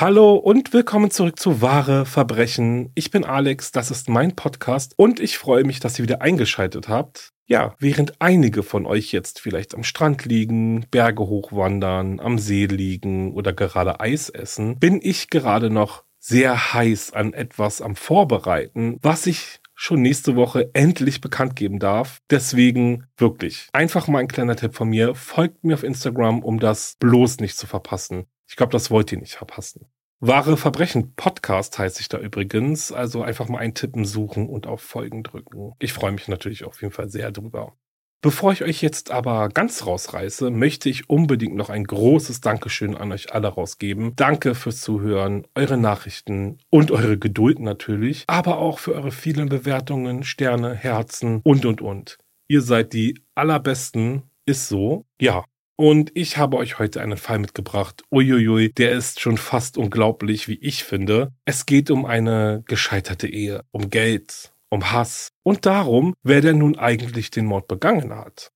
Hallo und willkommen zurück zu Wahre Verbrechen. Ich bin Alex, das ist mein Podcast und ich freue mich, dass ihr wieder eingeschaltet habt. Ja, während einige von euch jetzt vielleicht am Strand liegen, Berge hochwandern, am See liegen oder gerade Eis essen, bin ich gerade noch sehr heiß an etwas am Vorbereiten, was ich schon nächste Woche endlich bekannt geben darf. Deswegen wirklich einfach mal ein kleiner Tipp von mir. Folgt mir auf Instagram, um das bloß nicht zu verpassen. Ich glaube, das wollt ihr nicht verpassen. Wahre Verbrechen Podcast heißt ich da übrigens. Also einfach mal eintippen, suchen und auf Folgen drücken. Ich freue mich natürlich auf jeden Fall sehr drüber. Bevor ich euch jetzt aber ganz rausreiße, möchte ich unbedingt noch ein großes Dankeschön an euch alle rausgeben. Danke fürs Zuhören, eure Nachrichten und eure Geduld natürlich, aber auch für eure vielen Bewertungen, Sterne, Herzen und und und. Ihr seid die allerbesten, ist so. Ja, und ich habe euch heute einen Fall mitgebracht. Uiuiui, der ist schon fast unglaublich, wie ich finde. Es geht um eine gescheiterte Ehe, um Geld, um Hass und darum, wer denn nun eigentlich den Mord begangen hat.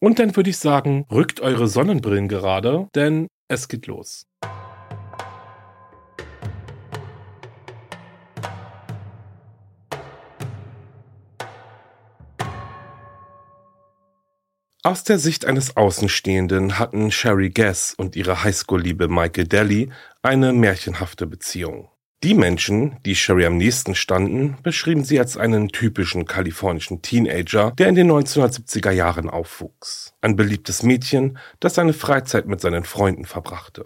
Und dann würde ich sagen, rückt eure Sonnenbrillen gerade, denn es geht los. Aus der Sicht eines Außenstehenden hatten Sherry Guess und ihre Highschool-Liebe Michael Daly eine märchenhafte Beziehung. Die Menschen, die Sherry am nächsten standen, beschrieben sie als einen typischen kalifornischen Teenager, der in den 1970er Jahren aufwuchs. Ein beliebtes Mädchen, das seine Freizeit mit seinen Freunden verbrachte.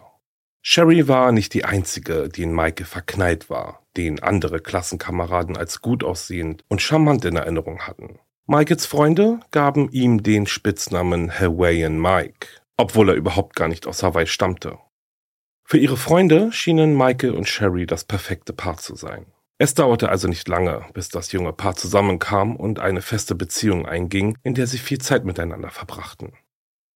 Sherry war nicht die einzige, die in Michael verknallt war, den andere Klassenkameraden als gut aussehend und charmant in Erinnerung hatten. Michaels Freunde gaben ihm den Spitznamen Hawaiian Mike, obwohl er überhaupt gar nicht aus Hawaii stammte. Für ihre Freunde schienen Michael und Sherry das perfekte Paar zu sein. Es dauerte also nicht lange, bis das junge Paar zusammenkam und eine feste Beziehung einging, in der sie viel Zeit miteinander verbrachten.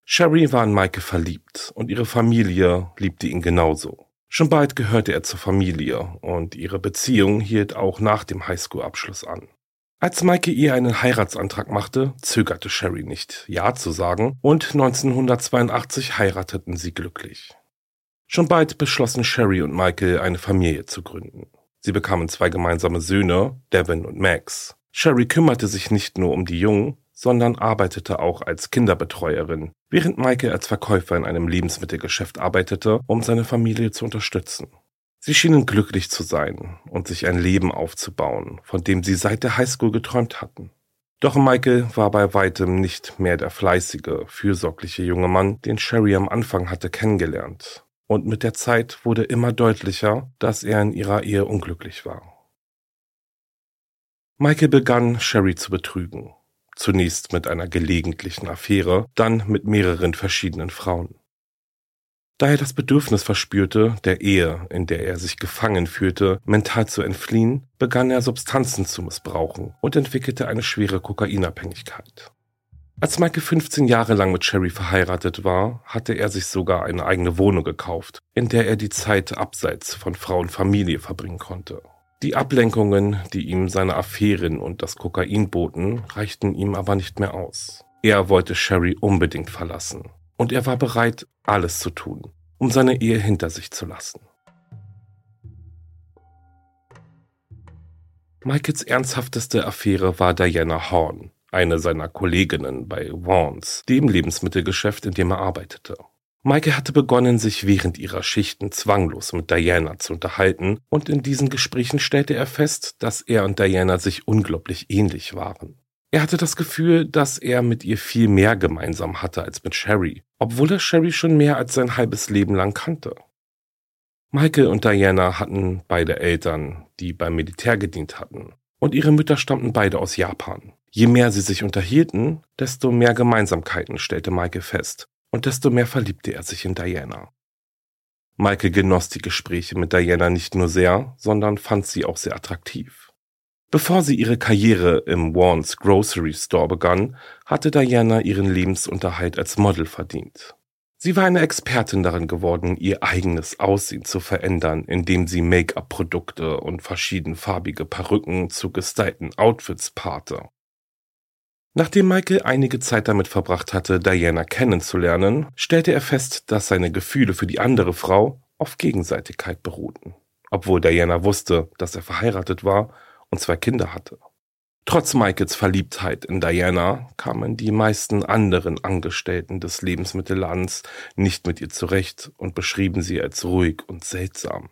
Sherry war in Michael verliebt und ihre Familie liebte ihn genauso. Schon bald gehörte er zur Familie und ihre Beziehung hielt auch nach dem Highschool-Abschluss an. Als Maike ihr einen Heiratsantrag machte, zögerte Sherry nicht, Ja zu sagen, und 1982 heirateten sie glücklich. Schon bald beschlossen Sherry und Michael eine Familie zu gründen. Sie bekamen zwei gemeinsame Söhne, Devin und Max. Sherry kümmerte sich nicht nur um die Jungen, sondern arbeitete auch als Kinderbetreuerin, während Michael als Verkäufer in einem Lebensmittelgeschäft arbeitete, um seine Familie zu unterstützen. Sie schienen glücklich zu sein und sich ein Leben aufzubauen, von dem sie seit der Highschool geträumt hatten. Doch Michael war bei weitem nicht mehr der fleißige, fürsorgliche junge Mann, den Sherry am Anfang hatte kennengelernt. Und mit der Zeit wurde immer deutlicher, dass er in ihrer Ehe unglücklich war. Michael begann, Sherry zu betrügen. Zunächst mit einer gelegentlichen Affäre, dann mit mehreren verschiedenen Frauen. Da er das Bedürfnis verspürte, der Ehe, in der er sich gefangen fühlte, mental zu entfliehen, begann er Substanzen zu missbrauchen und entwickelte eine schwere Kokainabhängigkeit. Als Michael 15 Jahre lang mit Sherry verheiratet war, hatte er sich sogar eine eigene Wohnung gekauft, in der er die Zeit abseits von Frau und Familie verbringen konnte. Die Ablenkungen, die ihm seine Affären und das Kokain boten, reichten ihm aber nicht mehr aus. Er wollte Sherry unbedingt verlassen. Und er war bereit, alles zu tun, um seine Ehe hinter sich zu lassen. Michaels ernsthafteste Affäre war Diana Horn, eine seiner Kolleginnen bei Vons, dem Lebensmittelgeschäft, in dem er arbeitete. Michael hatte begonnen, sich während ihrer Schichten zwanglos mit Diana zu unterhalten, und in diesen Gesprächen stellte er fest, dass er und Diana sich unglaublich ähnlich waren. Er hatte das Gefühl, dass er mit ihr viel mehr gemeinsam hatte als mit Sherry, obwohl er Sherry schon mehr als sein halbes Leben lang kannte. Michael und Diana hatten beide Eltern, die beim Militär gedient hatten, und ihre Mütter stammten beide aus Japan. Je mehr sie sich unterhielten, desto mehr Gemeinsamkeiten stellte Michael fest, und desto mehr verliebte er sich in Diana. Michael genoss die Gespräche mit Diana nicht nur sehr, sondern fand sie auch sehr attraktiv. Bevor sie ihre Karriere im Warren's Grocery Store begann, hatte Diana ihren Lebensunterhalt als Model verdient. Sie war eine Expertin darin geworden, ihr eigenes Aussehen zu verändern, indem sie Make-up-Produkte und verschiedenfarbige Perücken zu gestylten Outfits paarte. Nachdem Michael einige Zeit damit verbracht hatte, Diana kennenzulernen, stellte er fest, dass seine Gefühle für die andere Frau auf Gegenseitigkeit beruhten, obwohl Diana wusste, dass er verheiratet war und zwei Kinder hatte. Trotz Michaels Verliebtheit in Diana kamen die meisten anderen Angestellten des Lebensmittelladens nicht mit ihr zurecht und beschrieben sie als ruhig und seltsam.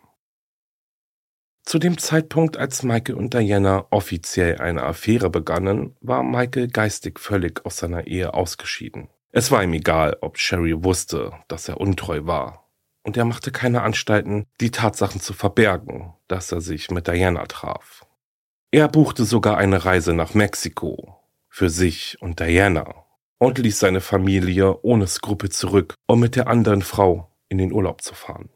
Zu dem Zeitpunkt, als Michael und Diana offiziell eine Affäre begannen, war Michael geistig völlig aus seiner Ehe ausgeschieden. Es war ihm egal, ob Sherry wusste, dass er untreu war. Und er machte keine Anstalten, die Tatsachen zu verbergen, dass er sich mit Diana traf. Er buchte sogar eine Reise nach Mexiko für sich und Diana und ließ seine Familie ohne Skrupel zurück, um mit der anderen Frau in den Urlaub zu fahren.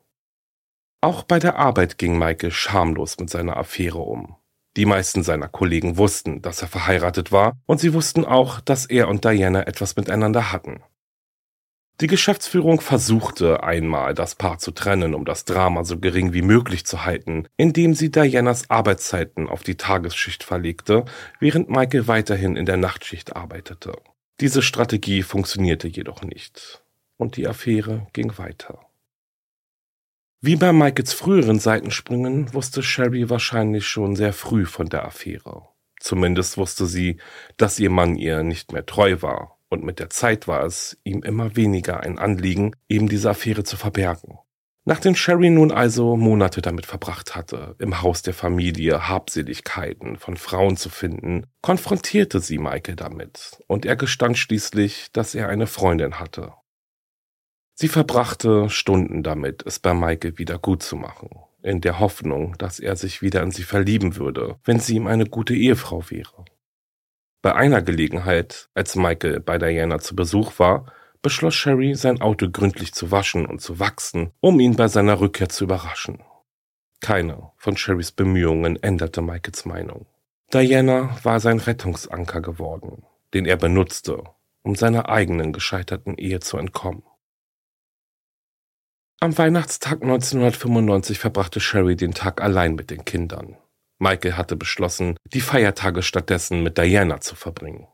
Auch bei der Arbeit ging Michael schamlos mit seiner Affäre um. Die meisten seiner Kollegen wussten, dass er verheiratet war, und sie wussten auch, dass er und Diana etwas miteinander hatten. Die Geschäftsführung versuchte einmal, das Paar zu trennen, um das Drama so gering wie möglich zu halten, indem sie Dianas Arbeitszeiten auf die Tagesschicht verlegte, während Michael weiterhin in der Nachtschicht arbeitete. Diese Strategie funktionierte jedoch nicht, und die Affäre ging weiter. Wie bei Michaels früheren Seitensprüngen wusste Sherry wahrscheinlich schon sehr früh von der Affäre. Zumindest wusste sie, dass ihr Mann ihr nicht mehr treu war, und mit der Zeit war es ihm immer weniger ein Anliegen, eben diese Affäre zu verbergen. Nachdem Sherry nun also Monate damit verbracht hatte, im Haus der Familie Habseligkeiten von Frauen zu finden, konfrontierte sie Michael damit, und er gestand schließlich, dass er eine Freundin hatte. Sie verbrachte Stunden damit, es bei Michael wieder gut zu machen, in der Hoffnung, dass er sich wieder in sie verlieben würde, wenn sie ihm eine gute Ehefrau wäre. Bei einer Gelegenheit, als Michael bei Diana zu Besuch war, beschloss Sherry, sein Auto gründlich zu waschen und zu wachsen, um ihn bei seiner Rückkehr zu überraschen. Keine von Sherrys Bemühungen änderte Michaels Meinung. Diana war sein Rettungsanker geworden, den er benutzte, um seiner eigenen gescheiterten Ehe zu entkommen. Am Weihnachtstag 1995 verbrachte Sherry den Tag allein mit den Kindern. Michael hatte beschlossen, die Feiertage stattdessen mit Diana zu verbringen.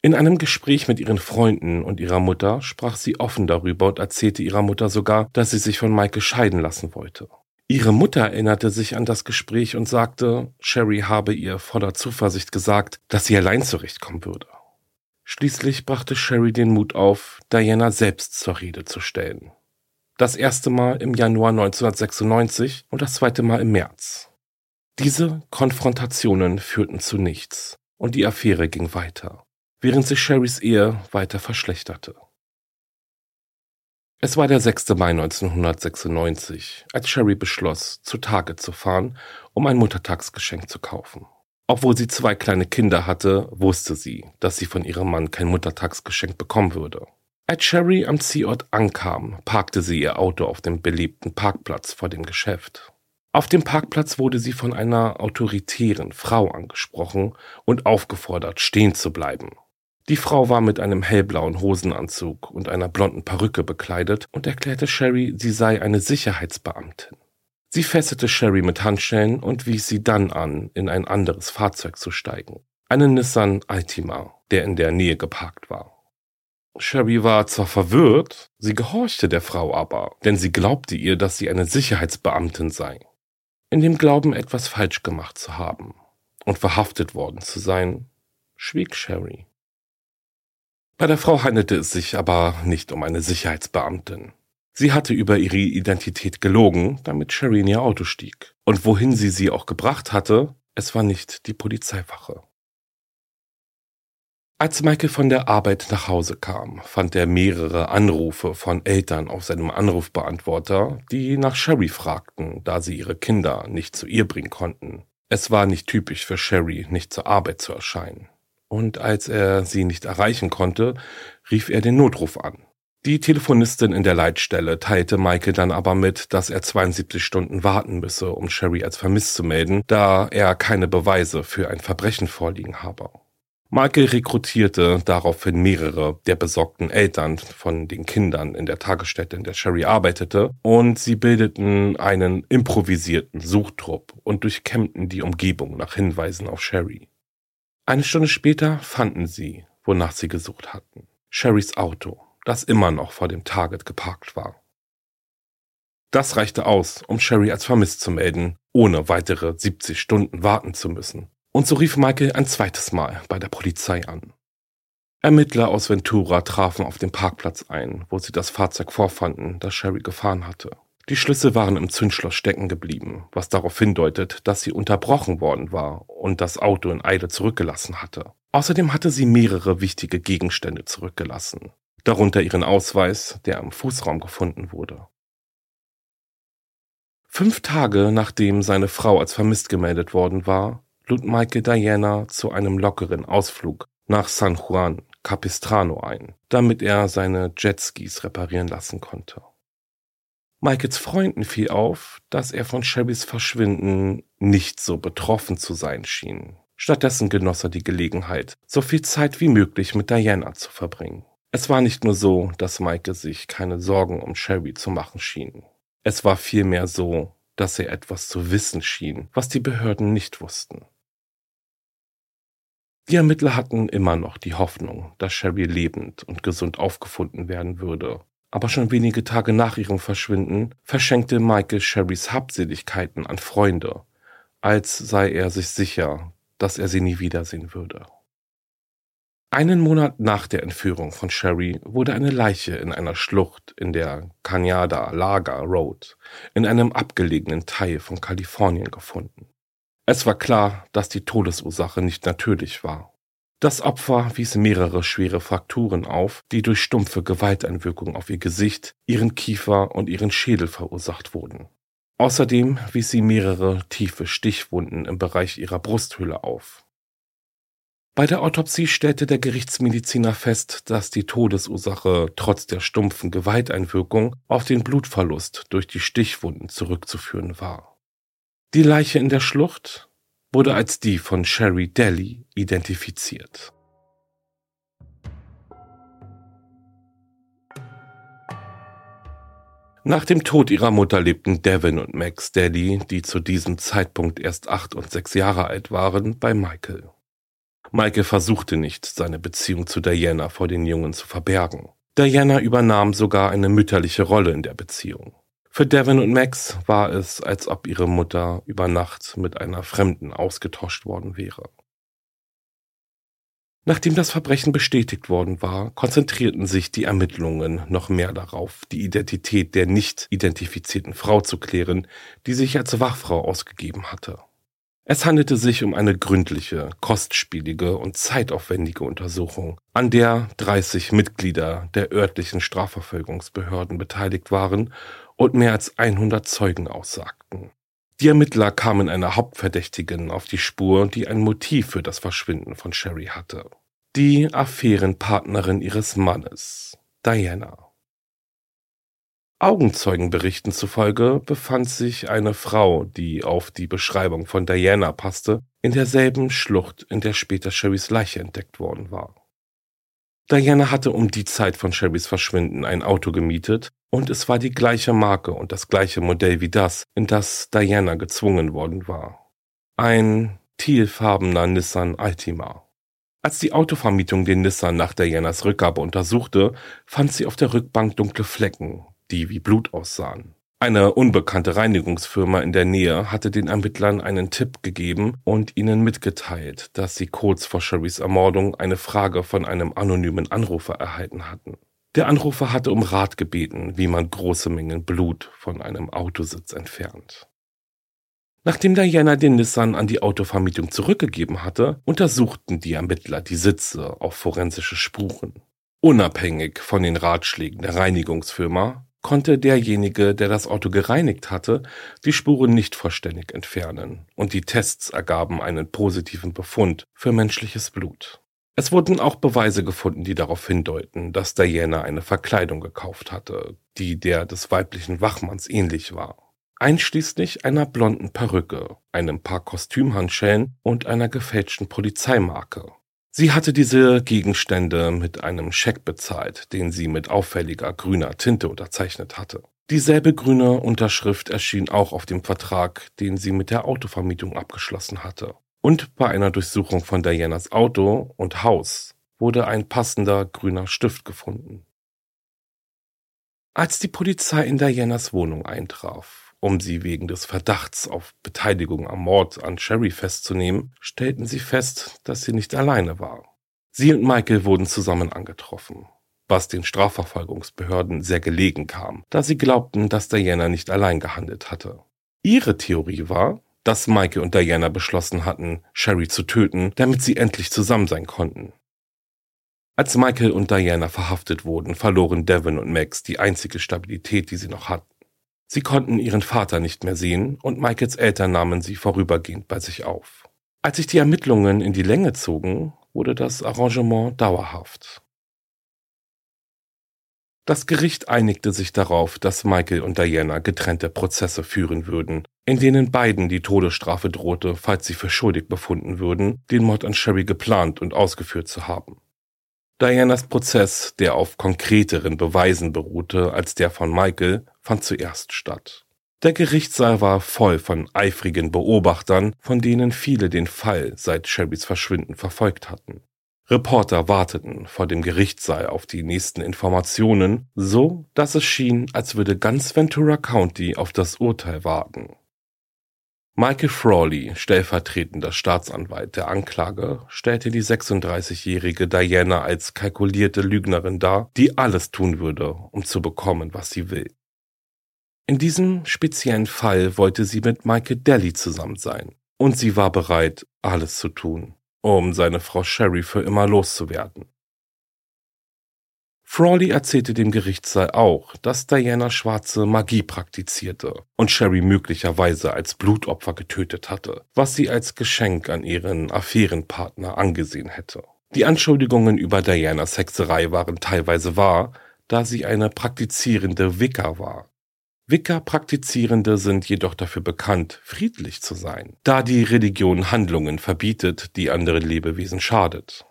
In einem Gespräch mit ihren Freunden und ihrer Mutter sprach sie offen darüber und erzählte ihrer Mutter sogar, dass sie sich von Michael scheiden lassen wollte. Ihre Mutter erinnerte sich an das Gespräch und sagte, Sherry habe ihr voller Zuversicht gesagt, dass sie allein zurechtkommen würde. Schließlich brachte Sherry den Mut auf, Diana selbst zur Rede zu stellen. Das erste Mal im Januar 1996 und das zweite Mal im März. Diese Konfrontationen führten zu nichts und die Affäre ging weiter, während sich Sherrys Ehe weiter verschlechterte. Es war der 6. Mai 1996, als Sherry beschloss, zu Tage zu fahren, um ein Muttertagsgeschenk zu kaufen. Obwohl sie zwei kleine Kinder hatte, wusste sie, dass sie von ihrem Mann kein Muttertagsgeschenk bekommen würde. Als Sherry am Zielort ankam, parkte sie ihr Auto auf dem belebten Parkplatz vor dem Geschäft. Auf dem Parkplatz wurde sie von einer autoritären Frau angesprochen und aufgefordert, stehen zu bleiben. Die Frau war mit einem hellblauen Hosenanzug und einer blonden Perücke bekleidet und erklärte Sherry, sie sei eine Sicherheitsbeamtin. Sie fesselte Sherry mit Handschellen und wies sie dann an, in ein anderes Fahrzeug zu steigen. Einen Nissan Altima, der in der Nähe geparkt war. Sherry war zwar verwirrt, sie gehorchte der Frau aber, denn sie glaubte ihr, dass sie eine Sicherheitsbeamtin sei. In dem Glauben, etwas falsch gemacht zu haben und verhaftet worden zu sein, schwieg Sherry. Bei der Frau handelte es sich aber nicht um eine Sicherheitsbeamtin. Sie hatte über ihre Identität gelogen, damit Sherry in ihr Auto stieg. Und wohin sie sie auch gebracht hatte, es war nicht die Polizeiwache. Als Michael von der Arbeit nach Hause kam, fand er mehrere Anrufe von Eltern auf seinem Anrufbeantworter, die nach Sherry fragten, da sie ihre Kinder nicht zu ihr bringen konnten. Es war nicht typisch für Sherry, nicht zur Arbeit zu erscheinen. Und als er sie nicht erreichen konnte, rief er den Notruf an. Die Telefonistin in der Leitstelle teilte Michael dann aber mit, dass er 72 Stunden warten müsse, um Sherry als vermisst zu melden, da er keine Beweise für ein Verbrechen vorliegen habe. Michael rekrutierte daraufhin mehrere der besorgten Eltern von den Kindern in der Tagesstätte, in der Sherry arbeitete, und sie bildeten einen improvisierten Suchtrupp und durchkämmten die Umgebung nach Hinweisen auf Sherry. Eine Stunde später fanden sie, wonach sie gesucht hatten. Sherrys Auto das immer noch vor dem Target geparkt war. Das reichte aus, um Sherry als vermisst zu melden, ohne weitere 70 Stunden warten zu müssen. Und so rief Michael ein zweites Mal bei der Polizei an. Ermittler aus Ventura trafen auf dem Parkplatz ein, wo sie das Fahrzeug vorfanden, das Sherry gefahren hatte. Die Schlüssel waren im Zündschloss stecken geblieben, was darauf hindeutet, dass sie unterbrochen worden war und das Auto in Eile zurückgelassen hatte. Außerdem hatte sie mehrere wichtige Gegenstände zurückgelassen darunter ihren Ausweis, der am Fußraum gefunden wurde. Fünf Tage nachdem seine Frau als vermisst gemeldet worden war, lud Michael Diana zu einem lockeren Ausflug nach San Juan Capistrano ein, damit er seine Jetskis reparieren lassen konnte. Michaels Freunden fiel auf, dass er von Sherrys Verschwinden nicht so betroffen zu sein schien. Stattdessen genoss er die Gelegenheit, so viel Zeit wie möglich mit Diana zu verbringen. Es war nicht nur so, dass Maike sich keine Sorgen um Sherry zu machen schien. Es war vielmehr so, dass er etwas zu wissen schien, was die Behörden nicht wussten. Die Ermittler hatten immer noch die Hoffnung, dass Sherry lebend und gesund aufgefunden werden würde. Aber schon wenige Tage nach ihrem Verschwinden verschenkte Michael Sherrys Habseligkeiten an Freunde, als sei er sich sicher, dass er sie nie wiedersehen würde. Einen Monat nach der Entführung von Sherry wurde eine Leiche in einer Schlucht in der Cañada Laga Road in einem abgelegenen Teil von Kalifornien gefunden. Es war klar, dass die Todesursache nicht natürlich war. Das Opfer wies mehrere schwere Frakturen auf, die durch stumpfe Gewalteinwirkungen auf ihr Gesicht, ihren Kiefer und ihren Schädel verursacht wurden. Außerdem wies sie mehrere tiefe Stichwunden im Bereich ihrer Brusthöhle auf. Bei der Autopsie stellte der Gerichtsmediziner fest, dass die Todesursache trotz der stumpfen Gewalteinwirkung auf den Blutverlust durch die Stichwunden zurückzuführen war. Die Leiche in der Schlucht wurde als die von Sherry Daly identifiziert. Nach dem Tod ihrer Mutter lebten Devin und Max Daly, die zu diesem Zeitpunkt erst acht und sechs Jahre alt waren, bei Michael. Michael versuchte nicht, seine Beziehung zu Diana vor den Jungen zu verbergen. Diana übernahm sogar eine mütterliche Rolle in der Beziehung. Für Devin und Max war es, als ob ihre Mutter über Nacht mit einer Fremden ausgetauscht worden wäre. Nachdem das Verbrechen bestätigt worden war, konzentrierten sich die Ermittlungen noch mehr darauf, die Identität der nicht identifizierten Frau zu klären, die sich als Wachfrau ausgegeben hatte. Es handelte sich um eine gründliche, kostspielige und zeitaufwendige Untersuchung, an der 30 Mitglieder der örtlichen Strafverfolgungsbehörden beteiligt waren und mehr als 100 Zeugen aussagten. Die Ermittler kamen einer Hauptverdächtigen auf die Spur, die ein Motiv für das Verschwinden von Sherry hatte. Die Affärenpartnerin ihres Mannes, Diana. Augenzeugenberichten zufolge befand sich eine Frau, die auf die Beschreibung von Diana passte, in derselben Schlucht, in der später Sherrys Leiche entdeckt worden war. Diana hatte um die Zeit von Sherrys Verschwinden ein Auto gemietet und es war die gleiche Marke und das gleiche Modell wie das, in das Diana gezwungen worden war. Ein tealfarbener Nissan Altima. Als die Autovermietung den Nissan nach Dianas Rückgabe untersuchte, fand sie auf der Rückbank dunkle Flecken, die wie Blut aussahen. Eine unbekannte Reinigungsfirma in der Nähe hatte den Ermittlern einen Tipp gegeben und ihnen mitgeteilt, dass sie kurz vor Sherrys Ermordung eine Frage von einem anonymen Anrufer erhalten hatten. Der Anrufer hatte um Rat gebeten, wie man große Mengen Blut von einem Autositz entfernt. Nachdem Diana den Nissan an die Autovermietung zurückgegeben hatte, untersuchten die Ermittler die Sitze auf forensische Spuren. Unabhängig von den Ratschlägen der Reinigungsfirma konnte derjenige, der das Auto gereinigt hatte, die Spuren nicht vollständig entfernen und die Tests ergaben einen positiven Befund für menschliches Blut. Es wurden auch Beweise gefunden, die darauf hindeuten, dass Diana eine Verkleidung gekauft hatte, die der des weiblichen Wachmanns ähnlich war. Einschließlich einer blonden Perücke, einem paar Kostümhandschellen und einer gefälschten Polizeimarke. Sie hatte diese Gegenstände mit einem Scheck bezahlt, den sie mit auffälliger grüner Tinte unterzeichnet hatte. Dieselbe grüne Unterschrift erschien auch auf dem Vertrag, den sie mit der Autovermietung abgeschlossen hatte. Und bei einer Durchsuchung von Dianas Auto und Haus wurde ein passender grüner Stift gefunden. Als die Polizei in Dianas Wohnung eintraf, um sie wegen des Verdachts auf Beteiligung am Mord an Sherry festzunehmen, stellten sie fest, dass sie nicht alleine war. Sie und Michael wurden zusammen angetroffen, was den Strafverfolgungsbehörden sehr gelegen kam, da sie glaubten, dass Diana nicht allein gehandelt hatte. Ihre Theorie war, dass Michael und Diana beschlossen hatten, Sherry zu töten, damit sie endlich zusammen sein konnten. Als Michael und Diana verhaftet wurden, verloren Devin und Max die einzige Stabilität, die sie noch hatten. Sie konnten ihren Vater nicht mehr sehen und Michaels Eltern nahmen sie vorübergehend bei sich auf. Als sich die Ermittlungen in die Länge zogen, wurde das Arrangement dauerhaft. Das Gericht einigte sich darauf, dass Michael und Diana getrennte Prozesse führen würden, in denen beiden die Todesstrafe drohte, falls sie für schuldig befunden würden, den Mord an Sherry geplant und ausgeführt zu haben. Dianas Prozess, der auf konkreteren Beweisen beruhte als der von Michael, fand zuerst statt. Der Gerichtssaal war voll von eifrigen Beobachtern, von denen viele den Fall seit Sherrys Verschwinden verfolgt hatten. Reporter warteten vor dem Gerichtssaal auf die nächsten Informationen, so dass es schien, als würde ganz Ventura County auf das Urteil warten. Michael Frawley, stellvertretender Staatsanwalt der Anklage, stellte die 36-jährige Diana als kalkulierte Lügnerin dar, die alles tun würde, um zu bekommen, was sie will. In diesem speziellen Fall wollte sie mit Michael Daly zusammen sein, und sie war bereit, alles zu tun, um seine Frau Sherry für immer loszuwerden. Frawley erzählte dem Gerichtssaal auch, dass Diana schwarze Magie praktizierte und Sherry möglicherweise als Blutopfer getötet hatte, was sie als Geschenk an ihren Affärenpartner angesehen hätte. Die Anschuldigungen über Dianas Hexerei waren teilweise wahr, da sie eine praktizierende Wicca war. Wicca-Praktizierende sind jedoch dafür bekannt, friedlich zu sein, da die Religion Handlungen verbietet, die anderen Lebewesen schadet.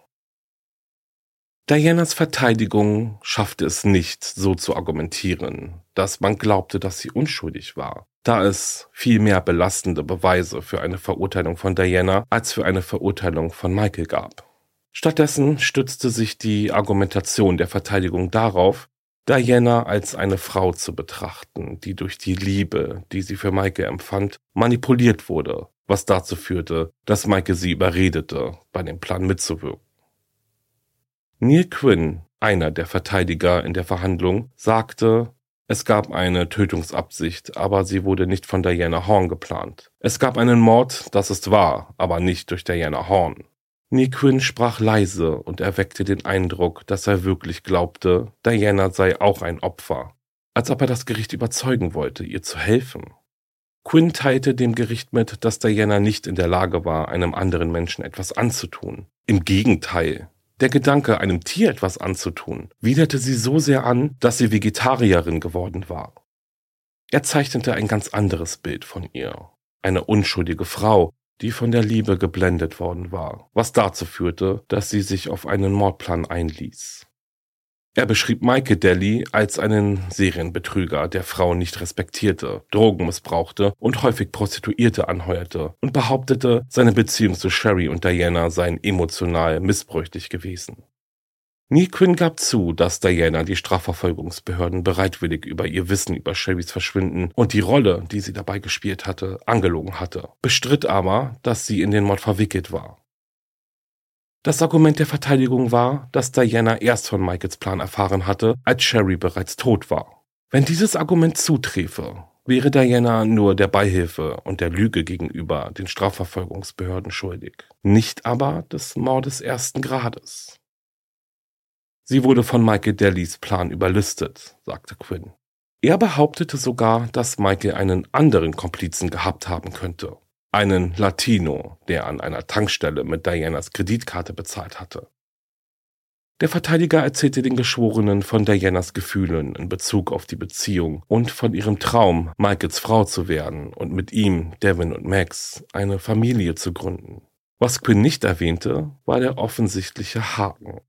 Dianas Verteidigung schaffte es nicht, so zu argumentieren, dass man glaubte, dass sie unschuldig war, da es viel mehr belastende Beweise für eine Verurteilung von Diana als für eine Verurteilung von Michael gab. Stattdessen stützte sich die Argumentation der Verteidigung darauf, Diana als eine Frau zu betrachten, die durch die Liebe, die sie für Michael empfand, manipuliert wurde, was dazu führte, dass Michael sie überredete, bei dem Plan mitzuwirken. Neil Quinn, einer der Verteidiger in der Verhandlung, sagte, es gab eine Tötungsabsicht, aber sie wurde nicht von Diana Horn geplant. Es gab einen Mord, das ist wahr, aber nicht durch Diana Horn. Neil Quinn sprach leise und erweckte den Eindruck, dass er wirklich glaubte, Diana sei auch ein Opfer, als ob er das Gericht überzeugen wollte, ihr zu helfen. Quinn teilte dem Gericht mit, dass Diana nicht in der Lage war, einem anderen Menschen etwas anzutun. Im Gegenteil, der Gedanke, einem Tier etwas anzutun, widerte sie so sehr an, dass sie Vegetarierin geworden war. Er zeichnete ein ganz anderes Bild von ihr. Eine unschuldige Frau, die von der Liebe geblendet worden war, was dazu führte, dass sie sich auf einen Mordplan einließ. Er beschrieb Michael Daly als einen Serienbetrüger, der Frauen nicht respektierte, Drogen missbrauchte und häufig Prostituierte anheuerte und behauptete, seine Beziehung zu Sherry und Diana seien emotional missbräuchlich gewesen. Neil Quinn gab zu, dass Diana die Strafverfolgungsbehörden bereitwillig über ihr Wissen über Sherrys Verschwinden und die Rolle, die sie dabei gespielt hatte, angelogen hatte, bestritt aber, dass sie in den Mord verwickelt war. Das Argument der Verteidigung war, dass Diana erst von Michaels Plan erfahren hatte, als Sherry bereits tot war. Wenn dieses Argument zuträfe, wäre Diana nur der Beihilfe und der Lüge gegenüber den Strafverfolgungsbehörden schuldig, nicht aber des Mordes ersten Grades. Sie wurde von Michael Dellys Plan überlistet, sagte Quinn. Er behauptete sogar, dass Michael einen anderen Komplizen gehabt haben könnte einen Latino, der an einer Tankstelle mit Dianas Kreditkarte bezahlt hatte. Der Verteidiger erzählte den Geschworenen von Dianas Gefühlen in Bezug auf die Beziehung und von ihrem Traum, Michaels Frau zu werden und mit ihm, Devin und Max, eine Familie zu gründen. Was Quinn nicht erwähnte, war der offensichtliche Haken.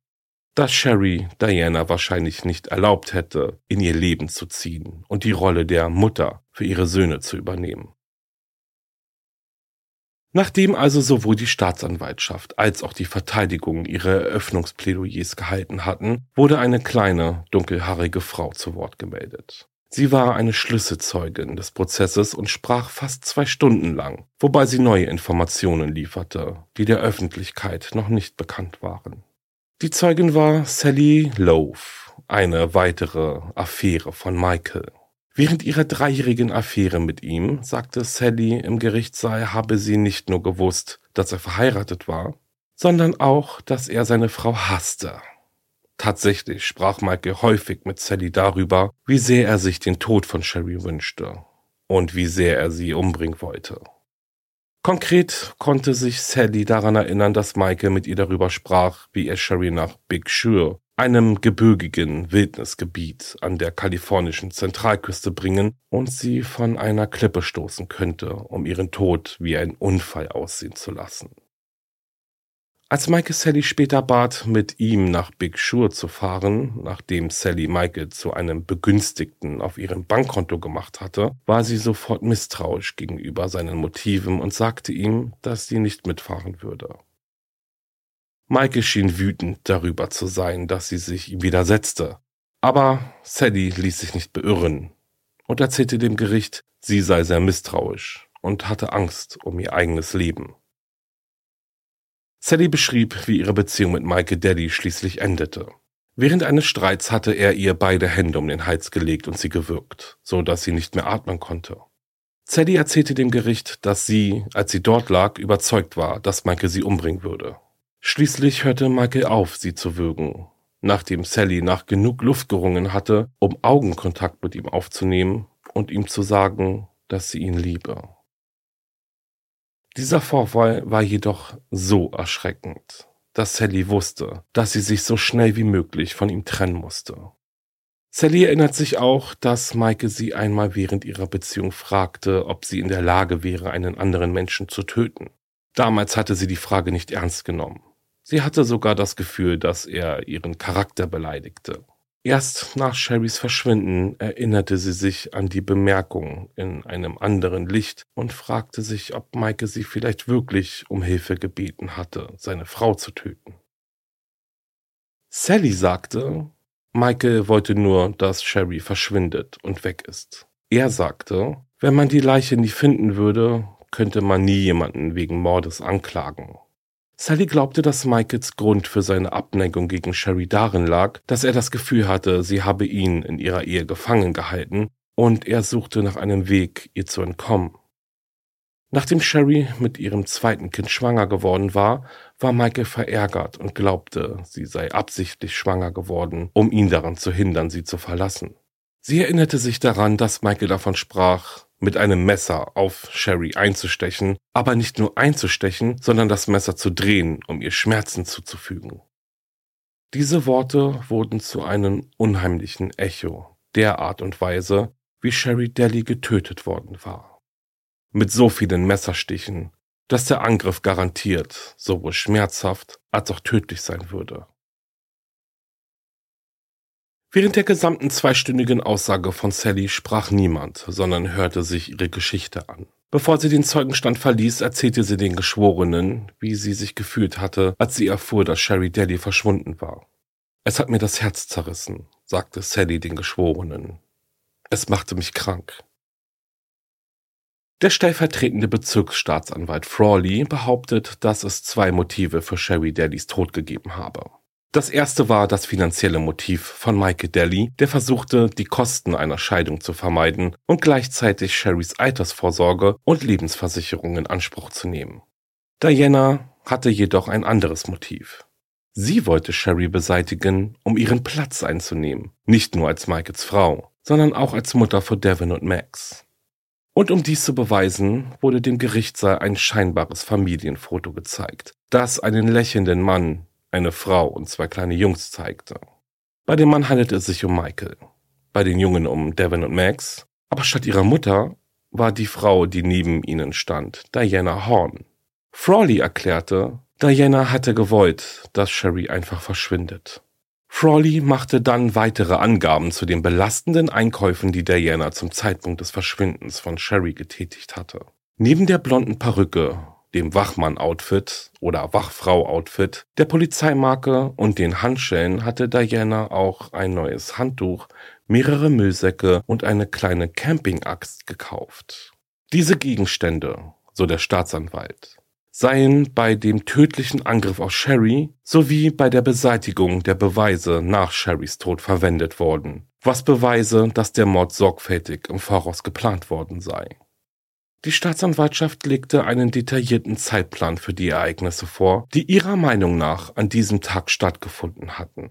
Dass Sherry Diana wahrscheinlich nicht erlaubt hätte, in ihr Leben zu ziehen und die Rolle der Mutter für ihre Söhne zu übernehmen. Nachdem also sowohl die Staatsanwaltschaft als auch die Verteidigung ihre Eröffnungsplädoyers gehalten hatten, wurde eine kleine, dunkelhaarige Frau zu Wort gemeldet. Sie war eine Schlüsselzeugin des Prozesses und sprach fast zwei Stunden lang, wobei sie neue Informationen lieferte, die der Öffentlichkeit noch nicht bekannt waren. Die Zeugin war Sally Lowe, eine weitere Affäre von Michael. Während ihrer dreijährigen Affäre mit ihm sagte Sally im Gerichtssaal, habe sie nicht nur gewusst, dass er verheiratet war, sondern auch, dass er seine Frau hasste. Tatsächlich sprach Michael häufig mit Sally darüber, wie sehr er sich den Tod von Sherry wünschte und wie sehr er sie umbringen wollte. Konkret konnte sich Sally daran erinnern, dass Michael mit ihr darüber sprach, wie er Sherry nach Big Sur einem gebirgigen Wildnisgebiet an der kalifornischen Zentralküste bringen und sie von einer Klippe stoßen könnte, um ihren Tod wie ein Unfall aussehen zu lassen. Als Michael Sally später bat, mit ihm nach Big Sur zu fahren, nachdem Sally Michael zu einem Begünstigten auf ihrem Bankkonto gemacht hatte, war sie sofort misstrauisch gegenüber seinen Motiven und sagte ihm, dass sie nicht mitfahren würde. Maike schien wütend darüber zu sein, dass sie sich ihm widersetzte. Aber Sally ließ sich nicht beirren und erzählte dem Gericht, sie sei sehr misstrauisch und hatte Angst um ihr eigenes Leben. Sally beschrieb, wie ihre Beziehung mit Maike Daddy schließlich endete. Während eines Streits hatte er ihr beide Hände um den Hals gelegt und sie gewürgt, so dass sie nicht mehr atmen konnte. Sally erzählte dem Gericht, dass sie, als sie dort lag, überzeugt war, dass Maike sie umbringen würde. Schließlich hörte Michael auf, sie zu würgen, nachdem Sally nach genug Luft gerungen hatte, um Augenkontakt mit ihm aufzunehmen und ihm zu sagen, dass sie ihn liebe. Dieser Vorfall war jedoch so erschreckend, dass Sally wusste, dass sie sich so schnell wie möglich von ihm trennen musste. Sally erinnert sich auch, dass Maike sie einmal während ihrer Beziehung fragte, ob sie in der Lage wäre, einen anderen Menschen zu töten. Damals hatte sie die Frage nicht ernst genommen. Sie hatte sogar das Gefühl, dass er ihren Charakter beleidigte. Erst nach Sherrys Verschwinden erinnerte sie sich an die Bemerkung in einem anderen Licht und fragte sich, ob Maike sie vielleicht wirklich um Hilfe gebeten hatte, seine Frau zu töten. Sally sagte, Michael wollte nur, dass Sherry verschwindet und weg ist. Er sagte, wenn man die Leiche nie finden würde, könnte man nie jemanden wegen Mordes anklagen. Sally glaubte, dass Michaels Grund für seine Abneigung gegen Sherry darin lag, dass er das Gefühl hatte, sie habe ihn in ihrer Ehe gefangen gehalten und er suchte nach einem Weg, ihr zu entkommen. Nachdem Sherry mit ihrem zweiten Kind schwanger geworden war, war Michael verärgert und glaubte, sie sei absichtlich schwanger geworden, um ihn daran zu hindern, sie zu verlassen. Sie erinnerte sich daran, dass Michael davon sprach, mit einem Messer auf Sherry einzustechen, aber nicht nur einzustechen, sondern das Messer zu drehen, um ihr Schmerzen zuzufügen. Diese Worte wurden zu einem unheimlichen Echo der Art und Weise, wie Sherry Daly getötet worden war. Mit so vielen Messerstichen, dass der Angriff garantiert sowohl schmerzhaft als auch tödlich sein würde. Während der gesamten zweistündigen Aussage von Sally sprach niemand, sondern hörte sich ihre Geschichte an. Bevor sie den Zeugenstand verließ, erzählte sie den Geschworenen, wie sie sich gefühlt hatte, als sie erfuhr, dass Sherry Daly verschwunden war. Es hat mir das Herz zerrissen, sagte Sally den Geschworenen. Es machte mich krank. Der stellvertretende Bezirksstaatsanwalt Frawley behauptet, dass es zwei Motive für Sherry Dalys Tod gegeben habe. Das erste war das finanzielle Motiv von Michael Daly, der versuchte, die Kosten einer Scheidung zu vermeiden und gleichzeitig Sherrys Altersvorsorge und Lebensversicherung in Anspruch zu nehmen. Diana hatte jedoch ein anderes Motiv. Sie wollte Sherry beseitigen, um ihren Platz einzunehmen, nicht nur als Michaels Frau, sondern auch als Mutter für Devin und Max. Und um dies zu beweisen, wurde dem Gerichtssaal ein scheinbares Familienfoto gezeigt, das einen lächelnden Mann eine Frau und zwei kleine Jungs zeigte. Bei dem Mann handelte es sich um Michael, bei den Jungen um Devin und Max, aber statt ihrer Mutter war die Frau, die neben ihnen stand, Diana Horn. Frawley erklärte, Diana hatte gewollt, dass Sherry einfach verschwindet. Frawley machte dann weitere Angaben zu den belastenden Einkäufen, die Diana zum Zeitpunkt des Verschwindens von Sherry getätigt hatte. Neben der blonden Perücke dem Wachmann-Outfit oder Wachfrau-Outfit, der Polizeimarke und den Handschellen hatte Diana auch ein neues Handtuch, mehrere Müllsäcke und eine kleine Campingaxt gekauft. Diese Gegenstände, so der Staatsanwalt, seien bei dem tödlichen Angriff auf Sherry sowie bei der Beseitigung der Beweise nach Sherrys Tod verwendet worden, was beweise, dass der Mord sorgfältig im Voraus geplant worden sei. Die Staatsanwaltschaft legte einen detaillierten Zeitplan für die Ereignisse vor, die ihrer Meinung nach an diesem Tag stattgefunden hatten.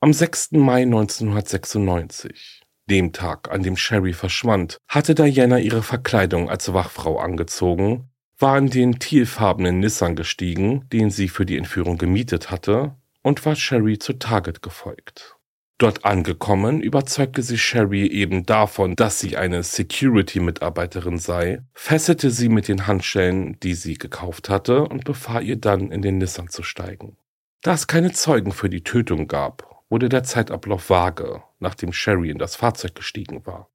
Am 6. Mai 1996, dem Tag, an dem Sherry verschwand, hatte Diana ihre Verkleidung als Wachfrau angezogen, war in den tealfarbenen Nissan gestiegen, den sie für die Entführung gemietet hatte, und war Sherry zu Target gefolgt. Dort angekommen, überzeugte sie Sherry eben davon, dass sie eine Security-Mitarbeiterin sei, fesselte sie mit den Handschellen, die sie gekauft hatte, und befahl ihr dann, in den Nissan zu steigen. Da es keine Zeugen für die Tötung gab, wurde der Zeitablauf vage, nachdem Sherry in das Fahrzeug gestiegen war.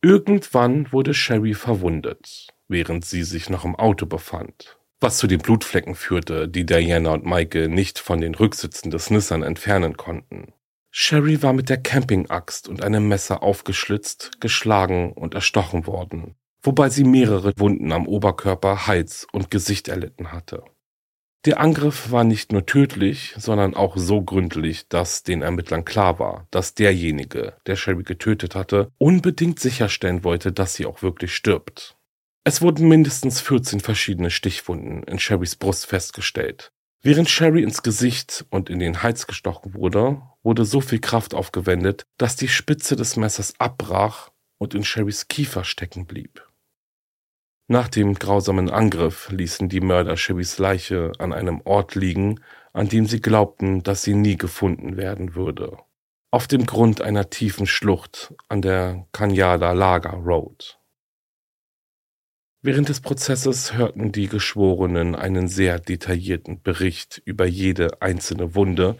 Irgendwann wurde Sherry verwundet, während sie sich noch im Auto befand, was zu den Blutflecken führte, die Diana und Michael nicht von den Rücksitzen des Nissan entfernen konnten. Sherry war mit der Campingaxt und einem Messer aufgeschlitzt, geschlagen und erstochen worden, wobei sie mehrere Wunden am Oberkörper, Hals und Gesicht erlitten hatte. Der Angriff war nicht nur tödlich, sondern auch so gründlich, dass den Ermittlern klar war, dass derjenige, der Sherry getötet hatte, unbedingt sicherstellen wollte, dass sie auch wirklich stirbt. Es wurden mindestens 14 verschiedene Stichwunden in Sherrys Brust festgestellt, Während Sherry ins Gesicht und in den Hals gestochen wurde, wurde so viel Kraft aufgewendet, dass die Spitze des Messers abbrach und in Sherrys Kiefer stecken blieb. Nach dem grausamen Angriff ließen die Mörder Sherrys Leiche an einem Ort liegen, an dem sie glaubten, dass sie nie gefunden werden würde. Auf dem Grund einer tiefen Schlucht an der Kanyada Lager Road. Während des Prozesses hörten die Geschworenen einen sehr detaillierten Bericht über jede einzelne Wunde,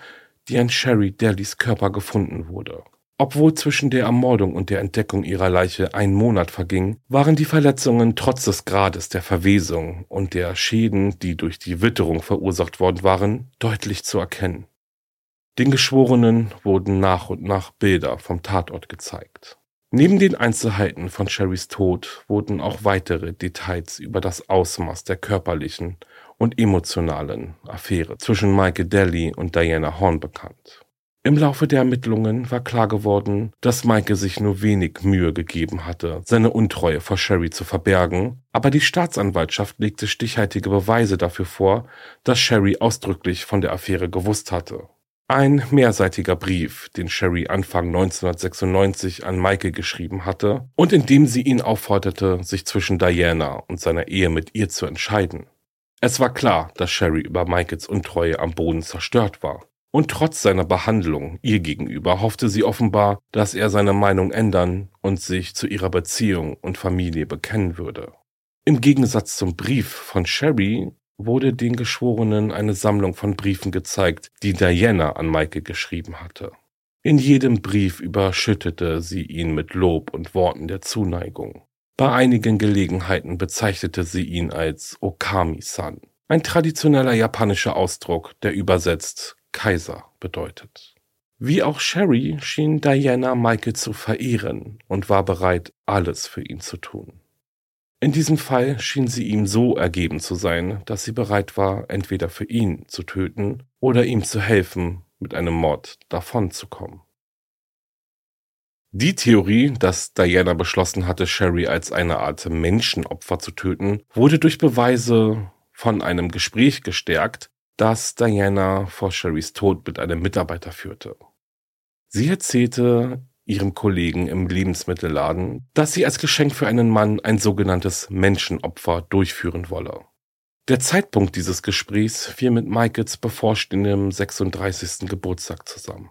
die an Sherry Dalys Körper gefunden wurde. Obwohl zwischen der Ermordung und der Entdeckung ihrer Leiche ein Monat verging, waren die Verletzungen trotz des Grades der Verwesung und der Schäden, die durch die Witterung verursacht worden waren, deutlich zu erkennen. Den Geschworenen wurden nach und nach Bilder vom Tatort gezeigt. Neben den Einzelheiten von Sherrys Tod wurden auch weitere Details über das Ausmaß der körperlichen und emotionalen Affäre zwischen Michael Daly und Diana Horn bekannt. Im Laufe der Ermittlungen war klar geworden, dass Michael sich nur wenig Mühe gegeben hatte, seine Untreue vor Sherry zu verbergen, aber die Staatsanwaltschaft legte stichhaltige Beweise dafür vor, dass Sherry ausdrücklich von der Affäre gewusst hatte. Ein mehrseitiger Brief, den Sherry Anfang 1996 an Michael geschrieben hatte und in dem sie ihn aufforderte, sich zwischen Diana und seiner Ehe mit ihr zu entscheiden. Es war klar, dass Sherry über Michaels Untreue am Boden zerstört war. Und trotz seiner Behandlung ihr gegenüber hoffte sie offenbar, dass er seine Meinung ändern und sich zu ihrer Beziehung und Familie bekennen würde. Im Gegensatz zum Brief von Sherry wurde den Geschworenen eine Sammlung von Briefen gezeigt, die Diana an Michael geschrieben hatte. In jedem Brief überschüttete sie ihn mit Lob und Worten der Zuneigung. Bei einigen Gelegenheiten bezeichnete sie ihn als Okami-san, ein traditioneller japanischer Ausdruck, der übersetzt Kaiser bedeutet. Wie auch Sherry schien Diana Michael zu verehren und war bereit, alles für ihn zu tun. In diesem Fall schien sie ihm so ergeben zu sein, dass sie bereit war, entweder für ihn zu töten oder ihm zu helfen, mit einem Mord davonzukommen. Die Theorie, dass Diana beschlossen hatte, Sherry als eine Art Menschenopfer zu töten, wurde durch Beweise von einem Gespräch gestärkt, das Diana vor Sherrys Tod mit einem Mitarbeiter führte. Sie erzählte, ihrem Kollegen im Lebensmittelladen, dass sie als Geschenk für einen Mann ein sogenanntes Menschenopfer durchführen wolle. Der Zeitpunkt dieses Gesprächs fiel mit Michaels bevorstehendem 36. Geburtstag zusammen.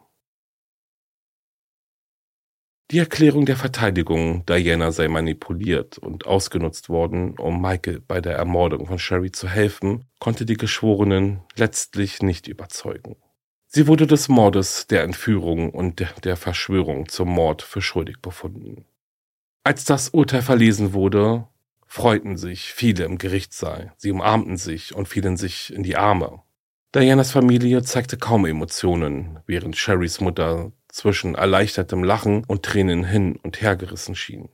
Die Erklärung der Verteidigung, Diana sei manipuliert und ausgenutzt worden, um Michael bei der Ermordung von Sherry zu helfen, konnte die Geschworenen letztlich nicht überzeugen. Sie wurde des Mordes, der Entführung und der Verschwörung zum Mord für schuldig befunden. Als das Urteil verlesen wurde, freuten sich viele im Gerichtssaal. Sie umarmten sich und fielen sich in die Arme. Dianas Familie zeigte kaum Emotionen, während Sherrys Mutter zwischen erleichtertem Lachen und Tränen hin und her gerissen schien.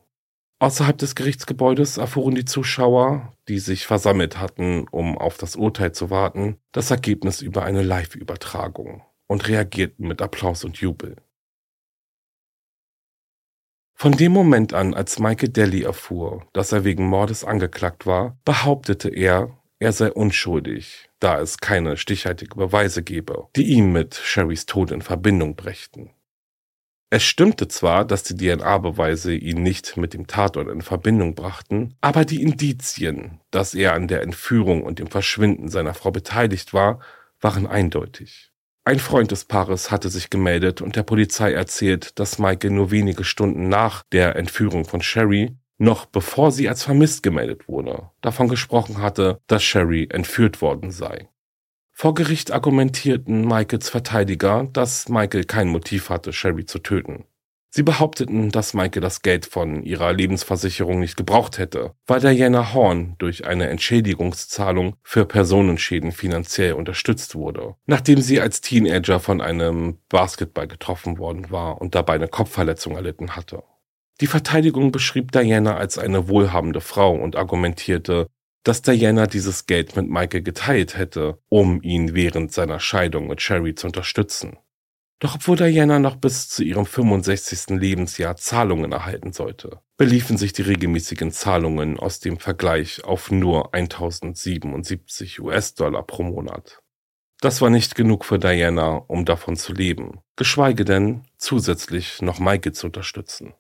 Außerhalb des Gerichtsgebäudes erfuhren die Zuschauer, die sich versammelt hatten, um auf das Urteil zu warten, das Ergebnis über eine Live-Übertragung und reagierten mit Applaus und Jubel. Von dem Moment an, als Michael Daly erfuhr, dass er wegen Mordes angeklagt war, behauptete er, er sei unschuldig, da es keine stichhaltige Beweise gebe, die ihn mit Sherrys Tod in Verbindung brächten. Es stimmte zwar, dass die DNA-Beweise ihn nicht mit dem Tatort in Verbindung brachten, aber die Indizien, dass er an der Entführung und dem Verschwinden seiner Frau beteiligt war, waren eindeutig. Ein Freund des Paares hatte sich gemeldet und der Polizei erzählt, dass Michael nur wenige Stunden nach der Entführung von Sherry, noch bevor sie als vermisst gemeldet wurde, davon gesprochen hatte, dass Sherry entführt worden sei. Vor Gericht argumentierten Michaels Verteidiger, dass Michael kein Motiv hatte, Sherry zu töten. Sie behaupteten, dass Maike das Geld von ihrer Lebensversicherung nicht gebraucht hätte, weil Diana Horn durch eine Entschädigungszahlung für Personenschäden finanziell unterstützt wurde, nachdem sie als Teenager von einem Basketball getroffen worden war und dabei eine Kopfverletzung erlitten hatte. Die Verteidigung beschrieb Diana als eine wohlhabende Frau und argumentierte, dass Diana dieses Geld mit Michael geteilt hätte, um ihn während seiner Scheidung mit Sherry zu unterstützen. Doch obwohl Diana noch bis zu ihrem 65. Lebensjahr Zahlungen erhalten sollte, beliefen sich die regelmäßigen Zahlungen aus dem Vergleich auf nur 1077 US-Dollar pro Monat. Das war nicht genug für Diana, um davon zu leben, geschweige denn zusätzlich noch Maike zu unterstützen.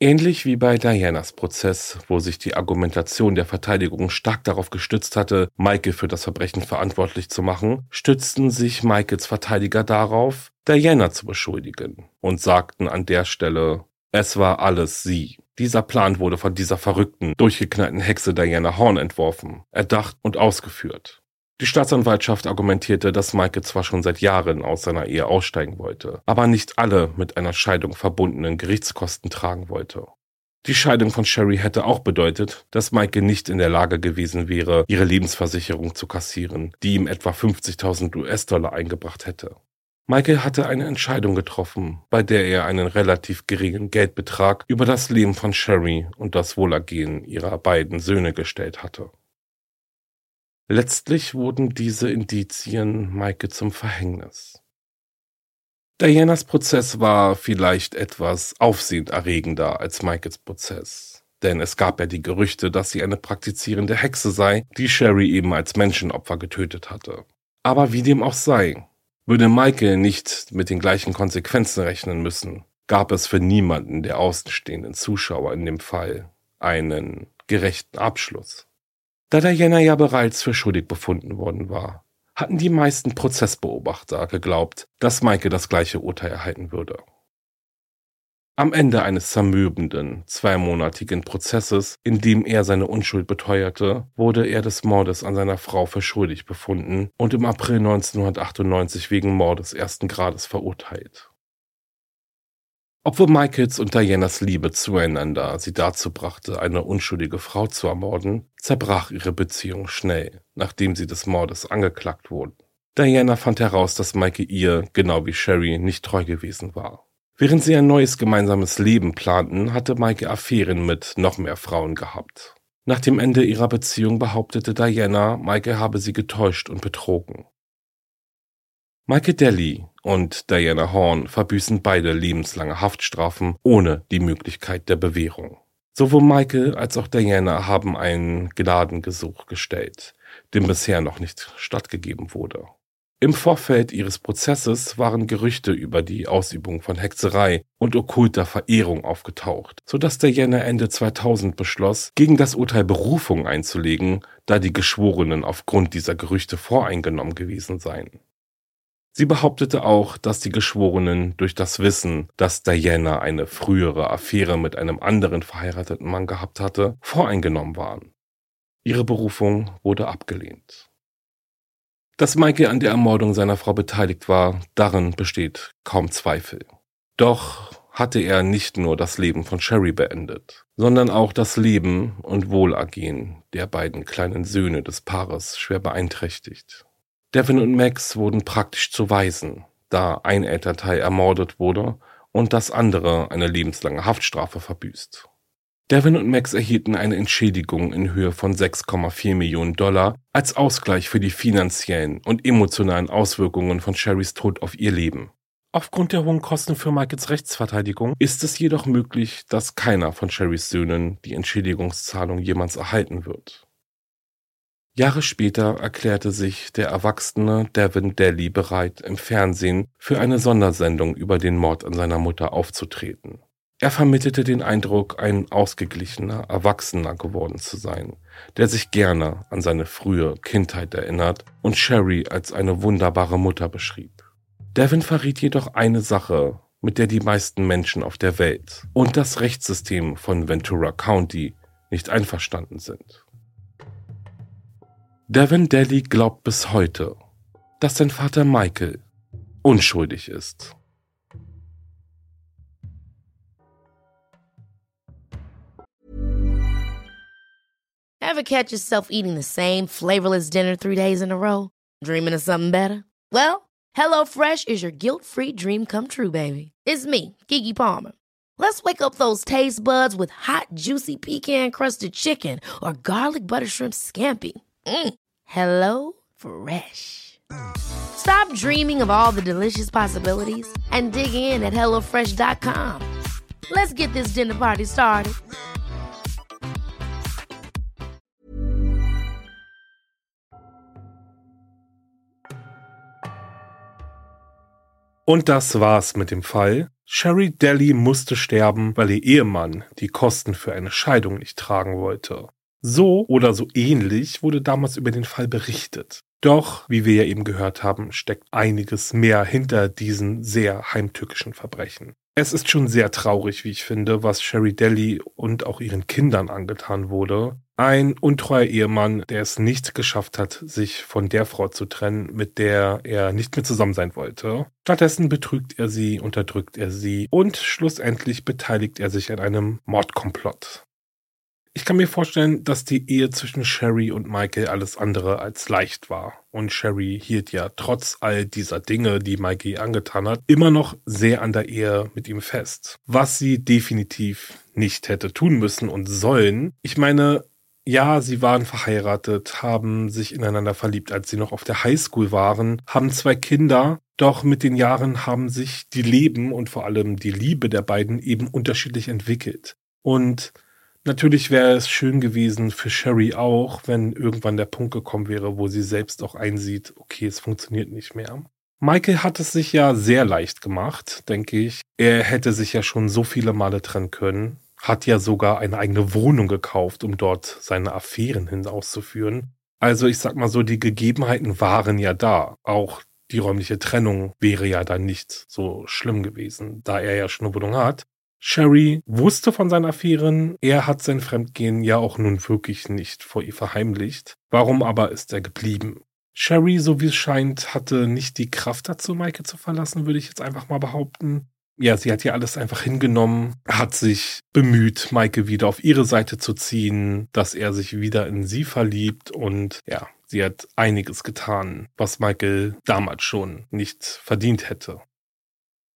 Ähnlich wie bei Dianas Prozess, wo sich die Argumentation der Verteidigung stark darauf gestützt hatte, Michael für das Verbrechen verantwortlich zu machen, stützten sich Michaels Verteidiger darauf, Diana zu beschuldigen und sagten an der Stelle, es war alles sie. Dieser Plan wurde von dieser verrückten, durchgeknallten Hexe Diana Horn entworfen, erdacht und ausgeführt. Die Staatsanwaltschaft argumentierte, dass Michael zwar schon seit Jahren aus seiner Ehe aussteigen wollte, aber nicht alle mit einer Scheidung verbundenen Gerichtskosten tragen wollte. Die Scheidung von Sherry hätte auch bedeutet, dass Michael nicht in der Lage gewesen wäre, ihre Lebensversicherung zu kassieren, die ihm etwa 50.000 US-Dollar eingebracht hätte. Michael hatte eine Entscheidung getroffen, bei der er einen relativ geringen Geldbetrag über das Leben von Sherry und das Wohlergehen ihrer beiden Söhne gestellt hatte. Letztlich wurden diese Indizien Maike zum Verhängnis. Dianas Prozess war vielleicht etwas aufsehenerregender als Michaels Prozess. Denn es gab ja die Gerüchte, dass sie eine praktizierende Hexe sei, die Sherry eben als Menschenopfer getötet hatte. Aber wie dem auch sei, würde Michael nicht mit den gleichen Konsequenzen rechnen müssen, gab es für niemanden der außenstehenden Zuschauer in dem Fall einen gerechten Abschluss. Da Diana ja bereits für schuldig befunden worden war, hatten die meisten Prozessbeobachter geglaubt, dass Maike das gleiche Urteil erhalten würde. Am Ende eines zermürbenden, zweimonatigen Prozesses, in dem er seine Unschuld beteuerte, wurde er des Mordes an seiner Frau für schuldig befunden und im April 1998 wegen Mordes ersten Grades verurteilt. Obwohl Michaels und Dianas Liebe zueinander sie dazu brachte, eine unschuldige Frau zu ermorden, zerbrach ihre Beziehung schnell, nachdem sie des Mordes angeklagt wurden. Diana fand heraus, dass Michael ihr, genau wie Sherry, nicht treu gewesen war. Während sie ein neues gemeinsames Leben planten, hatte Maike Affären mit noch mehr Frauen gehabt. Nach dem Ende ihrer Beziehung behauptete Diana, Maike habe sie getäuscht und betrogen. Maike Deli und Diana Horn verbüßen beide lebenslange Haftstrafen ohne die Möglichkeit der Bewährung. Sowohl Michael als auch Diana haben ein Gnadengesuch gestellt, dem bisher noch nicht stattgegeben wurde. Im Vorfeld ihres Prozesses waren Gerüchte über die Ausübung von Hexerei und okkulter Verehrung aufgetaucht, so dass Diana Ende 2000 beschloss, gegen das Urteil Berufung einzulegen, da die Geschworenen aufgrund dieser Gerüchte voreingenommen gewesen seien. Sie behauptete auch, dass die Geschworenen durch das Wissen, dass Diana eine frühere Affäre mit einem anderen verheirateten Mann gehabt hatte, voreingenommen waren. Ihre Berufung wurde abgelehnt. Dass Michael an der Ermordung seiner Frau beteiligt war, darin besteht kaum Zweifel. Doch hatte er nicht nur das Leben von Sherry beendet, sondern auch das Leben und Wohlergehen der beiden kleinen Söhne des Paares schwer beeinträchtigt. Devin und Max wurden praktisch zu Waisen, da ein Elternteil ermordet wurde und das andere eine lebenslange Haftstrafe verbüßt. Devin und Max erhielten eine Entschädigung in Höhe von 6,4 Millionen Dollar als Ausgleich für die finanziellen und emotionalen Auswirkungen von Sherrys Tod auf ihr Leben. Aufgrund der hohen Kosten für Michaels Rechtsverteidigung ist es jedoch möglich, dass keiner von Sherrys Söhnen die Entschädigungszahlung jemals erhalten wird. Jahre später erklärte sich der erwachsene Devin Daly bereit, im Fernsehen für eine Sondersendung über den Mord an seiner Mutter aufzutreten. Er vermittelte den Eindruck, ein ausgeglichener Erwachsener geworden zu sein, der sich gerne an seine frühe Kindheit erinnert und Sherry als eine wunderbare Mutter beschrieb. Devin verriet jedoch eine Sache, mit der die meisten Menschen auf der Welt und das Rechtssystem von Ventura County nicht einverstanden sind. Devin Daly glaubt bis heute, dass sein Vater Michael unschuldig ist. Ever catch yourself eating the same flavorless dinner three days in a row? Dreaming of something better? Well, HelloFresh is your guilt-free dream come true, baby. It's me, Kiki Palmer. Let's wake up those taste buds with hot, juicy pecan-crusted chicken or garlic butter shrimp scampi. Mm. Hello Fresh. Stop dreaming of all the delicious possibilities and dig in at HelloFresh.com. Let's get this dinner party started. Und das war's mit dem Fall. Sherry Daly musste sterben, weil ihr Ehemann die Kosten für eine Scheidung nicht tragen wollte. So oder so ähnlich wurde damals über den Fall berichtet. Doch, wie wir ja eben gehört haben, steckt einiges mehr hinter diesen sehr heimtückischen Verbrechen. Es ist schon sehr traurig, wie ich finde, was Sherry Daly und auch ihren Kindern angetan wurde. Ein untreuer Ehemann, der es nicht geschafft hat, sich von der Frau zu trennen, mit der er nicht mehr zusammen sein wollte. Stattdessen betrügt er sie, unterdrückt er sie und schlussendlich beteiligt er sich an einem Mordkomplott. Ich kann mir vorstellen, dass die Ehe zwischen Sherry und Michael alles andere als leicht war. Und Sherry hielt ja trotz all dieser Dinge, die Michael angetan hat, immer noch sehr an der Ehe mit ihm fest. Was sie definitiv nicht hätte tun müssen und sollen. Ich meine, ja, sie waren verheiratet, haben sich ineinander verliebt, als sie noch auf der Highschool waren, haben zwei Kinder, doch mit den Jahren haben sich die Leben und vor allem die Liebe der beiden eben unterschiedlich entwickelt. Und Natürlich wäre es schön gewesen für Sherry auch, wenn irgendwann der Punkt gekommen wäre, wo sie selbst auch einsieht, okay, es funktioniert nicht mehr. Michael hat es sich ja sehr leicht gemacht, denke ich. Er hätte sich ja schon so viele Male trennen können, hat ja sogar eine eigene Wohnung gekauft, um dort seine Affären hin auszuführen. Also ich sag mal so, die Gegebenheiten waren ja da. Auch die räumliche Trennung wäre ja dann nicht so schlimm gewesen, da er ja schon eine Wohnung hat. Sherry wusste von seinen Affären, er hat sein Fremdgehen ja auch nun wirklich nicht vor ihr verheimlicht. Warum aber ist er geblieben? Sherry, so wie es scheint, hatte nicht die Kraft dazu, Maike zu verlassen, würde ich jetzt einfach mal behaupten. Ja, sie hat ja alles einfach hingenommen, hat sich bemüht, Maike wieder auf ihre Seite zu ziehen, dass er sich wieder in sie verliebt und ja, sie hat einiges getan, was Michael damals schon nicht verdient hätte.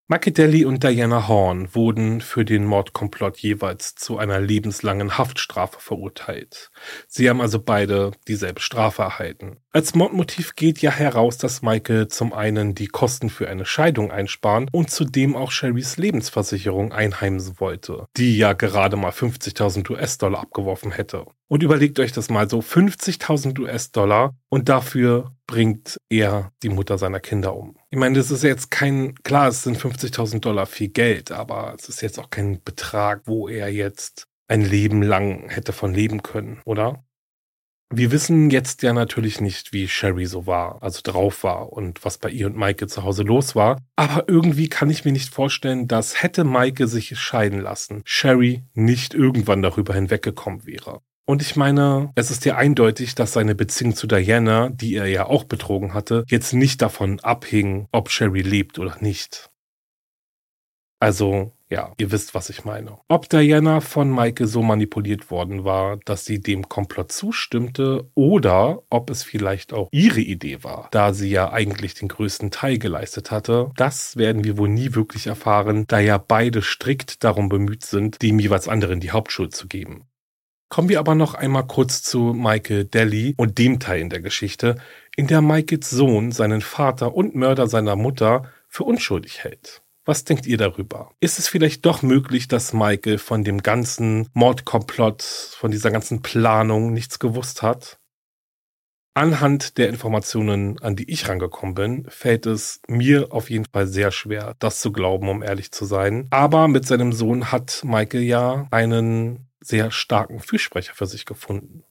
Machiavelli und Diana Horn wurden für den Mordkomplott jeweils zu einer lebenslangen Haftstrafe verurteilt. Sie haben also beide dieselbe Strafe erhalten. Als Mordmotiv geht ja heraus, dass Michael zum einen die Kosten für eine Scheidung einsparen und zudem auch Sherrys Lebensversicherung einheimsen wollte, die ja gerade mal 50.000 US-Dollar abgeworfen hätte. Und überlegt euch das mal so, 50.000 US-Dollar und dafür bringt er die Mutter seiner Kinder um. Ich meine, das ist jetzt kein, klar, es sind 50.000 Dollar viel Geld, aber es ist jetzt auch kein Betrag, wo er jetzt ein Leben lang hätte von leben können, oder? Wir wissen jetzt ja natürlich nicht, wie Sherry so war, also drauf war und was bei ihr und Maike zu Hause los war. Aber irgendwie kann ich mir nicht vorstellen, dass hätte Maike sich scheiden lassen, Sherry nicht irgendwann darüber hinweggekommen wäre. Und ich meine, es ist ja eindeutig, dass seine Beziehung zu Diana, die er ja auch betrogen hatte, jetzt nicht davon abhing, ob Sherry lebt oder nicht. Also, ja, ihr wisst, was ich meine. Ob Diana von Maike so manipuliert worden war, dass sie dem Komplott zustimmte, oder ob es vielleicht auch ihre Idee war, da sie ja eigentlich den größten Teil geleistet hatte, das werden wir wohl nie wirklich erfahren, da ja beide strikt darum bemüht sind, dem jeweils anderen die Hauptschuld zu geben. Kommen wir aber noch einmal kurz zu Michael Daly und dem Teil in der Geschichte, in der Michaels Sohn seinen Vater und Mörder seiner Mutter für unschuldig hält. Was denkt ihr darüber? Ist es vielleicht doch möglich, dass Michael von dem ganzen Mordkomplott, von dieser ganzen Planung nichts gewusst hat? Anhand der Informationen, an die ich rangekommen bin, fällt es mir auf jeden Fall sehr schwer, das zu glauben, um ehrlich zu sein. Aber mit seinem Sohn hat Michael ja einen sehr starken Fürsprecher für sich gefunden.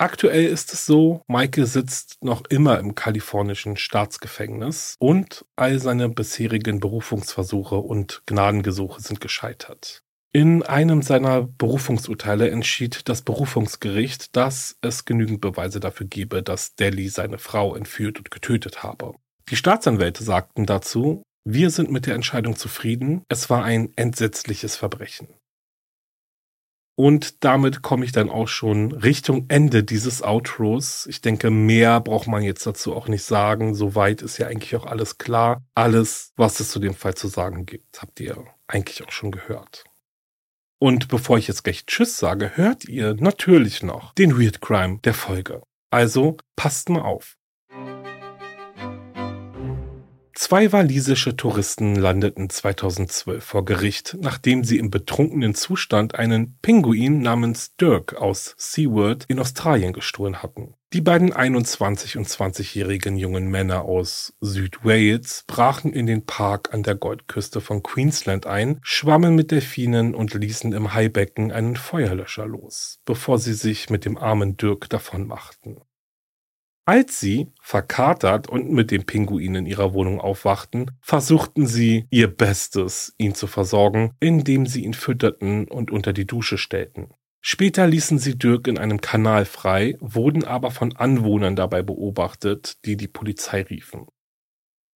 Aktuell ist es so, Michael sitzt noch immer im kalifornischen Staatsgefängnis und all seine bisherigen Berufungsversuche und Gnadengesuche sind gescheitert. In einem seiner Berufungsurteile entschied das Berufungsgericht, dass es genügend Beweise dafür gebe, dass Delhi seine Frau entführt und getötet habe. Die Staatsanwälte sagten dazu, wir sind mit der Entscheidung zufrieden, es war ein entsetzliches Verbrechen. Und damit komme ich dann auch schon Richtung Ende dieses Outros. Ich denke, mehr braucht man jetzt dazu auch nicht sagen. Soweit ist ja eigentlich auch alles klar. Alles, was es zu dem Fall zu sagen gibt, habt ihr eigentlich auch schon gehört. Und bevor ich jetzt gleich Tschüss sage, hört ihr natürlich noch den Weird Crime der Folge. Also passt mal auf. Zwei walisische Touristen landeten 2012 vor Gericht, nachdem sie im betrunkenen Zustand einen Pinguin namens Dirk aus SeaWorld in Australien gestohlen hatten. Die beiden 21 und 20-jährigen jungen Männer aus Südwales brachen in den Park an der Goldküste von Queensland ein, schwammen mit Delfinen und ließen im Haibecken einen Feuerlöscher los, bevor sie sich mit dem armen Dirk davonmachten. Als sie, verkatert und mit dem Pinguin in ihrer Wohnung aufwachten, versuchten sie ihr Bestes, ihn zu versorgen, indem sie ihn fütterten und unter die Dusche stellten. Später ließen sie Dirk in einem Kanal frei, wurden aber von Anwohnern dabei beobachtet, die die Polizei riefen.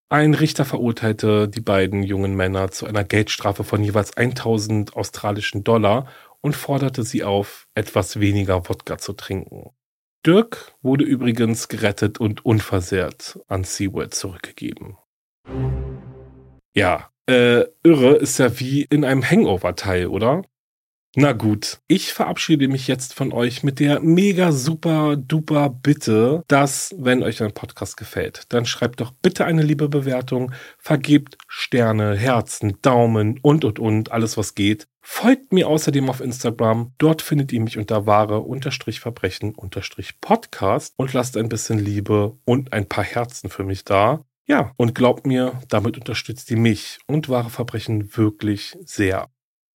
Ein Richter verurteilte die beiden jungen Männer zu einer Geldstrafe von jeweils 1000 australischen Dollar und forderte sie auf, etwas weniger Wodka zu trinken. Dirk wurde übrigens gerettet und unversehrt an SeaWorld zurückgegeben. Ja, äh, irre ist ja wie in einem Hangover-Teil, oder? Na gut, ich verabschiede mich jetzt von euch mit der mega super duper Bitte, dass, wenn euch ein Podcast gefällt, dann schreibt doch bitte eine liebe Bewertung, vergebt Sterne, Herzen, Daumen und und und, alles was geht. Folgt mir außerdem auf Instagram, dort findet ihr mich unter wahre-verbrechen-podcast und lasst ein bisschen Liebe und ein paar Herzen für mich da. Ja, und glaubt mir, damit unterstützt ihr mich und wahre Verbrechen wirklich sehr.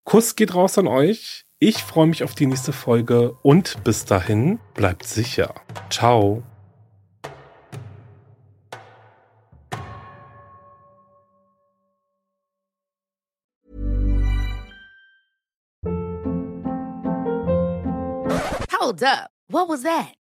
Kuss geht raus an euch. Ich freue mich auf die nächste Folge und bis dahin bleibt sicher. Ciao. Hold up. What was that?